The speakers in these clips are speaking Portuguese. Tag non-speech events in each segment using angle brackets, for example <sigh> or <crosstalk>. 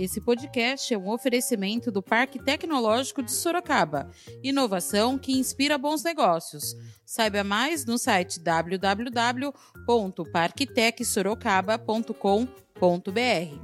Esse podcast é um oferecimento do Parque Tecnológico de Sorocaba. Inovação que inspira bons negócios. Saiba mais no site www.parktecsorocaba.com.br.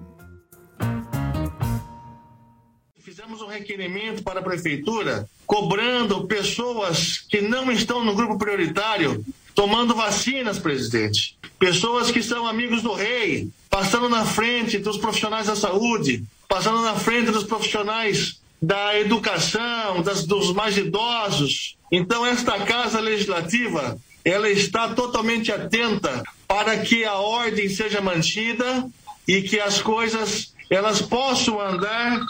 Fizemos um requerimento para a prefeitura cobrando pessoas que não estão no grupo prioritário tomando vacinas, presidente. Pessoas que são amigos do rei, passando na frente dos profissionais da saúde, passando na frente dos profissionais da educação, das, dos mais idosos. Então, esta Casa Legislativa, ela está totalmente atenta para que a ordem seja mantida e que as coisas elas possam andar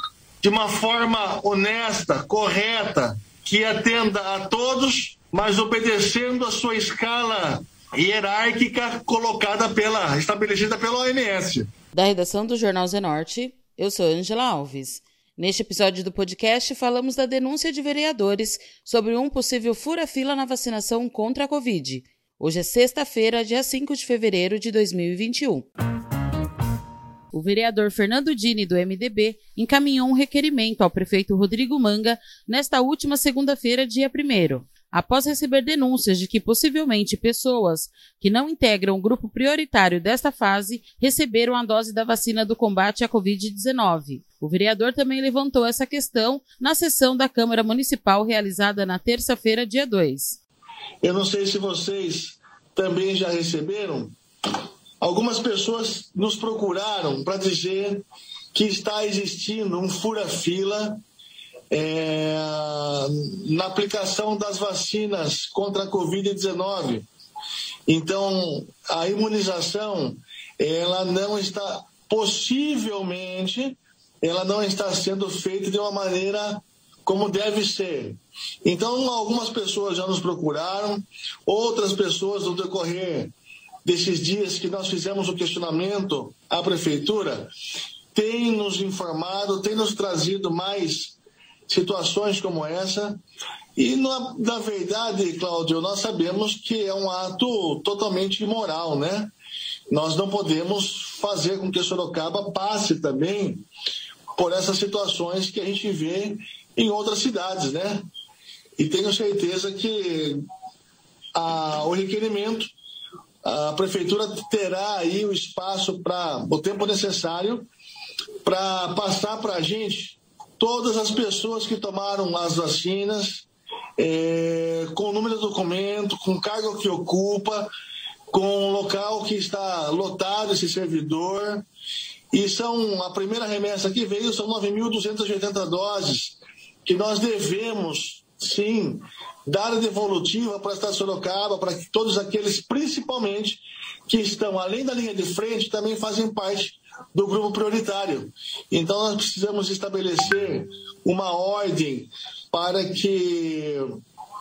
de uma forma honesta, correta, que atenda a todos, mas obedecendo a sua escala hierárquica colocada pela estabelecida pela OMS. Da redação do Jornal Zenorte, eu sou Angela Alves. Neste episódio do podcast, falamos da denúncia de vereadores sobre um possível fura-fila na vacinação contra a Covid. Hoje é sexta-feira, dia 5 de fevereiro de 2021. O vereador Fernando Dini, do MDB, encaminhou um requerimento ao prefeito Rodrigo Manga nesta última segunda-feira, dia 1 após receber denúncias de que possivelmente pessoas que não integram o grupo prioritário desta fase receberam a dose da vacina do combate à Covid-19. O vereador também levantou essa questão na sessão da Câmara Municipal realizada na terça-feira, dia 2. Eu não sei se vocês também já receberam. Algumas pessoas nos procuraram para dizer que está existindo um fura-fila é, na aplicação das vacinas contra a Covid-19. Então, a imunização, ela não está, possivelmente, ela não está sendo feita de uma maneira como deve ser. Então, algumas pessoas já nos procuraram, outras pessoas no decorrer desses dias que nós fizemos o questionamento à prefeitura, têm nos informado, têm nos trazido mais situações como essa. E, na, na verdade, Cláudio, nós sabemos que é um ato totalmente imoral, né? Nós não podemos fazer com que Sorocaba passe também por essas situações que a gente vê em outras cidades, né? E tenho certeza que a, o requerimento, a prefeitura terá aí o espaço para o tempo necessário para passar para a gente todas as pessoas que tomaram as vacinas, é, com o número do documento, com o cargo que ocupa, com o local que está lotado esse servidor. E são a primeira remessa que veio são 9.280 doses que nós devemos, sim, dar a devolutiva para a Estado de Sorocaba, para todos aqueles, principalmente, que estão além da linha de frente, também fazem parte do grupo prioritário. Então, nós precisamos estabelecer uma ordem para que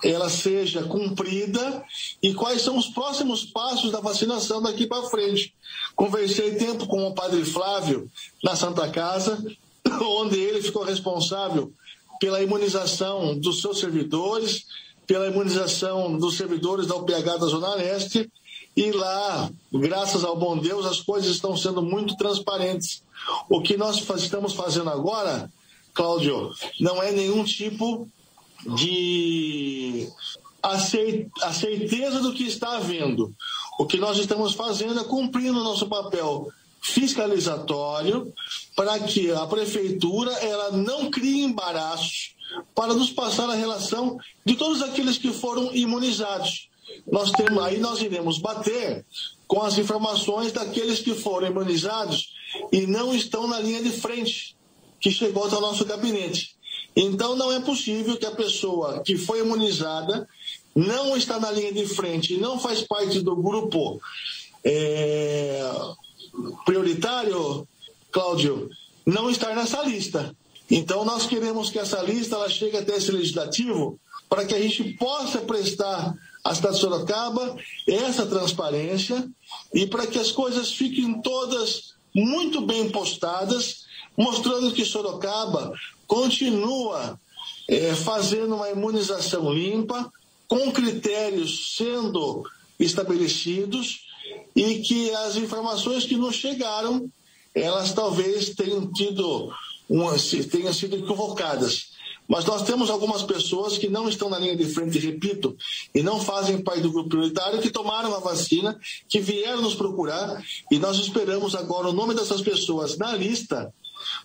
ela seja cumprida e quais são os próximos passos da vacinação daqui para frente. Conversei tempo com o padre Flávio na Santa Casa, <coughs> onde ele ficou responsável pela imunização dos seus servidores, pela imunização dos servidores da UPH da Zona Leste e lá, graças ao bom Deus, as coisas estão sendo muito transparentes. O que nós estamos fazendo agora, Cláudio, não é nenhum tipo de a certeza do que está havendo. O que nós estamos fazendo é cumprindo o nosso papel fiscalizatório para que a prefeitura ela não crie embaraços para nos passar a relação de todos aqueles que foram imunizados nós temos, aí nós iremos bater com as informações daqueles que foram imunizados e não estão na linha de frente, que chegou até o nosso gabinete. Então não é possível que a pessoa que foi imunizada não está na linha de frente e não faz parte do grupo é, prioritário, Cláudio, não estar nessa lista. Então nós queremos que essa lista ela chegue até esse legislativo para que a gente possa prestar a cidade de Sorocaba essa transparência e para que as coisas fiquem todas muito bem postadas, mostrando que Sorocaba continua é, fazendo uma imunização limpa, com critérios sendo estabelecidos e que as informações que nos chegaram elas talvez tenham tido uma, tenham sido equivocadas. Mas nós temos algumas pessoas que não estão na linha de frente, repito, e não fazem parte do grupo prioritário, que tomaram a vacina, que vieram nos procurar, e nós esperamos agora o nome dessas pessoas na lista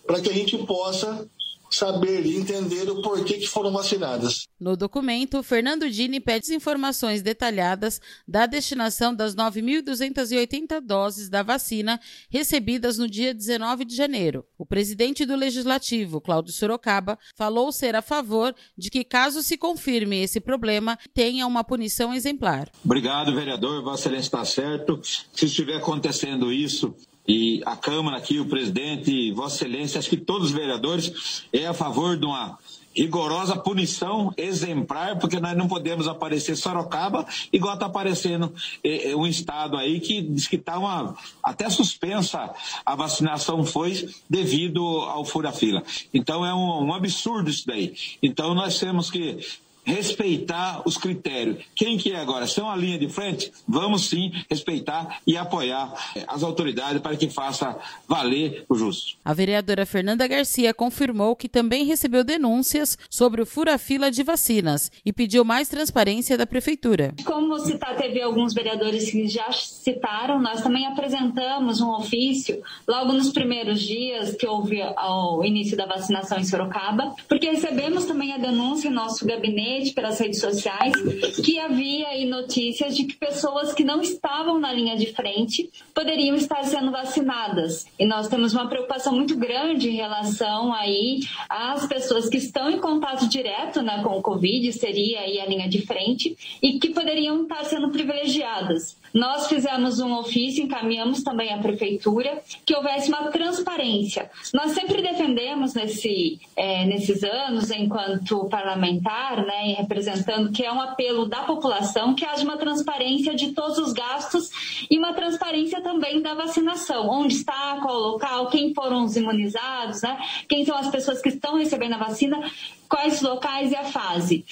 para que a gente possa saber e entender o porquê que foram vacinadas. No documento, Fernando Dini pede informações detalhadas da destinação das 9.280 doses da vacina recebidas no dia 19 de janeiro. O presidente do Legislativo, Cláudio Sorocaba, falou ser a favor de que, caso se confirme esse problema, tenha uma punição exemplar. Obrigado, vereador. Vossa Excelência está certo. Se estiver acontecendo isso, e a Câmara aqui, o presidente, Vossa Excelência, acho que todos os vereadores é a favor de uma rigorosa punição exemplar, porque nós não podemos aparecer Sorocaba, igual está aparecendo eh, eh, um estado aí que diz que está até suspensa a vacinação foi devido ao fura-fila. Então é um, um absurdo isso daí. Então nós temos que respeitar os critérios. Quem que é agora? São a linha de frente? Vamos sim respeitar e apoiar as autoridades para que faça valer o justo. A vereadora Fernanda Garcia confirmou que também recebeu denúncias sobre o fura-fila de vacinas e pediu mais transparência da prefeitura. Como citar, teve alguns vereadores que já citaram, nós também apresentamos um ofício logo nos primeiros dias que houve o início da vacinação em Sorocaba, porque recebemos também a denúncia em nosso gabinete internet, pelas redes sociais, que havia aí notícias de que pessoas que não estavam na linha de frente poderiam estar sendo vacinadas. E nós temos uma preocupação muito grande em relação aí às pessoas que estão em contato direto né, com o Covid, seria aí a linha de frente, e que poderiam estar sendo privilegiadas. Nós fizemos um ofício, encaminhamos também à prefeitura, que houvesse uma transparência. Nós sempre defendemos nesse, é, nesses anos, enquanto parlamentar, né, e representando, que é um apelo da população, que haja uma transparência de todos os gastos e uma transparência também da vacinação. Onde está, qual local, quem foram os imunizados, né, quem são as pessoas que estão recebendo a vacina, quais locais e a fase.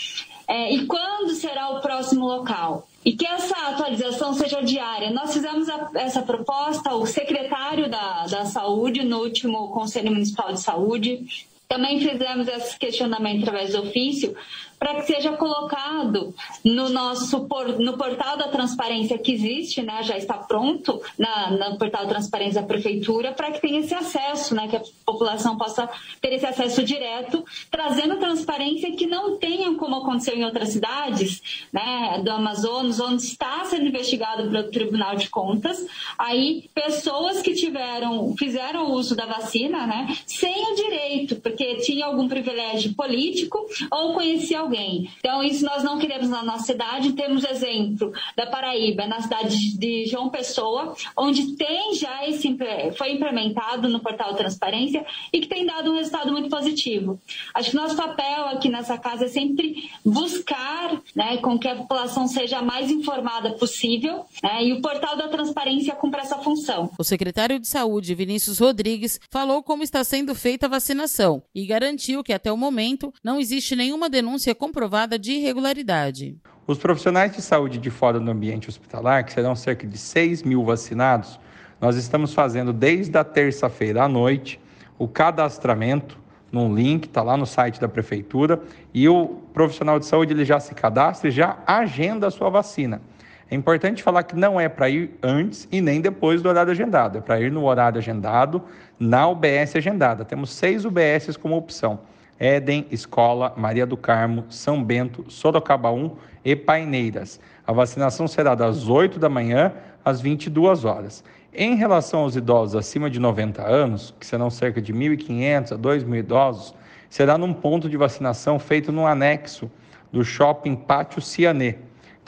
É, e quando será o próximo local? E que essa atualização seja diária. Nós fizemos a, essa proposta ao secretário da, da Saúde no último Conselho Municipal de Saúde. Também fizemos esse questionamento através do ofício para que seja colocado no nosso no portal da transparência que existe, né, já está pronto na, no portal da transparência da prefeitura, para que tenha esse acesso, né, que a população possa ter esse acesso direto, trazendo transparência que não tenha como aconteceu em outras cidades, né, do Amazonas, onde está sendo investigado pelo Tribunal de Contas, aí pessoas que tiveram, fizeram uso da vacina, né, sem o direito, porque tinha algum privilégio político ou conhecia alguém. Então, isso nós não queremos na nossa cidade. Temos exemplo da Paraíba, na cidade de João Pessoa, onde tem já esse foi implementado no portal Transparência e que tem dado um resultado muito positivo. Acho que nosso papel aqui nessa casa é sempre buscar né, com que a população seja a mais informada possível né, e o portal da Transparência cumpra essa função. O secretário de Saúde, Vinícius Rodrigues, falou como está sendo feita a vacinação e garantiu que até o momento não existe nenhuma denúncia comprovada de irregularidade. Os profissionais de saúde de fora do ambiente hospitalar, que serão cerca de 6 mil vacinados, nós estamos fazendo desde a terça-feira à noite o cadastramento num link, está lá no site da prefeitura, e o profissional de saúde ele já se cadastra e já agenda a sua vacina. É importante falar que não é para ir antes e nem depois do horário agendado, é para ir no horário agendado, na UBS agendada. Temos seis UBSs como opção. Éden, Escola, Maria do Carmo, São Bento, Sorocaba 1 e Paineiras. A vacinação será das 8 da manhã às 22 horas. Em relação aos idosos acima de 90 anos, que serão cerca de 1.500 a 2.000 idosos, será num ponto de vacinação feito no anexo do Shopping Pátio Cianê.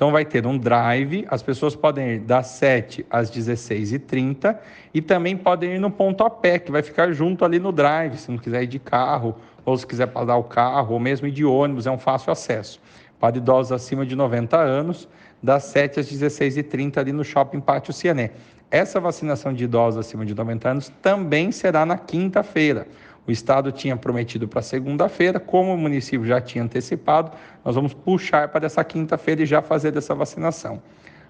Então vai ter um drive, as pessoas podem ir das 7 às 16h30 e também podem ir no ponto a pé, que vai ficar junto ali no drive, se não quiser ir de carro ou se quiser pagar o carro, ou mesmo ir de ônibus, é um fácil acesso. Para idosos acima de 90 anos, das 7 às 16h30 ali no Shopping Pátio Ciané. Essa vacinação de idosos acima de 90 anos também será na quinta-feira. O Estado tinha prometido para segunda-feira, como o município já tinha antecipado, nós vamos puxar para essa quinta-feira e já fazer essa vacinação.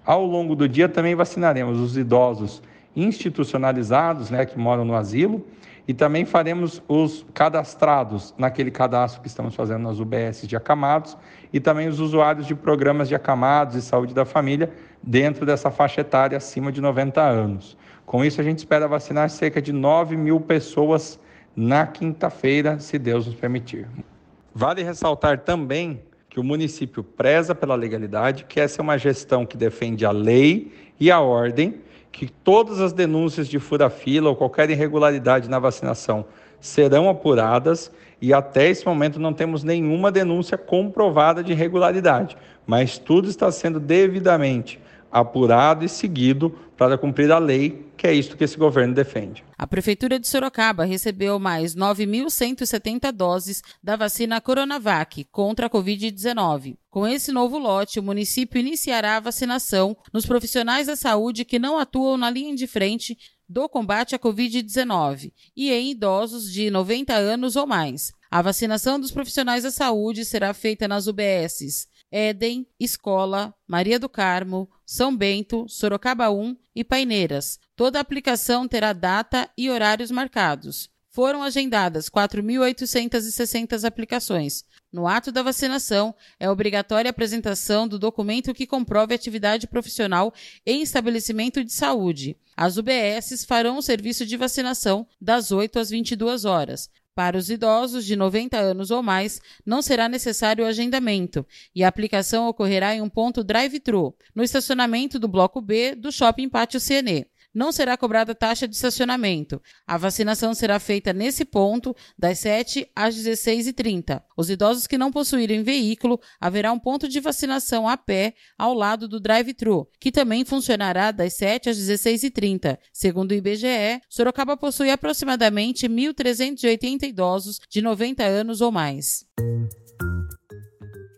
Ao longo do dia também vacinaremos os idosos institucionalizados, né, que moram no asilo, e também faremos os cadastrados naquele cadastro que estamos fazendo nas UBS de acamados e também os usuários de programas de acamados e saúde da família dentro dessa faixa etária acima de 90 anos. Com isso, a gente espera vacinar cerca de 9 mil pessoas na quinta-feira, se Deus nos permitir. Vale ressaltar também que o município preza pela legalidade, que essa é uma gestão que defende a lei e a ordem, que todas as denúncias de fura-fila ou qualquer irregularidade na vacinação serão apuradas e até esse momento não temos nenhuma denúncia comprovada de irregularidade, mas tudo está sendo devidamente apurado e seguido para cumprir a lei, que é isso que esse governo defende. A Prefeitura de Sorocaba recebeu mais 9.170 doses da vacina Coronavac contra a Covid-19. Com esse novo lote, o município iniciará a vacinação nos profissionais da saúde que não atuam na linha de frente do combate à Covid-19 e em idosos de 90 anos ou mais. A vacinação dos profissionais da saúde será feita nas UBSs Éden, Escola, Maria do Carmo, São Bento, Sorocaba 1 e Paineiras. Toda aplicação terá data e horários marcados. Foram agendadas 4.860 aplicações. No ato da vacinação, é obrigatória a apresentação do documento que comprove atividade profissional em estabelecimento de saúde. As UBSs farão o serviço de vacinação das 8 às 22 horas. Para os idosos de 90 anos ou mais, não será necessário o agendamento e a aplicação ocorrerá em um ponto drive-thru, no estacionamento do Bloco B do Shopping Pátio Cienê não será cobrada taxa de estacionamento. A vacinação será feita nesse ponto das 7 às 16h30. Os idosos que não possuírem veículo, haverá um ponto de vacinação a pé ao lado do drive-thru, que também funcionará das 7 às 16h30. Segundo o IBGE, Sorocaba possui aproximadamente 1.380 idosos de 90 anos ou mais.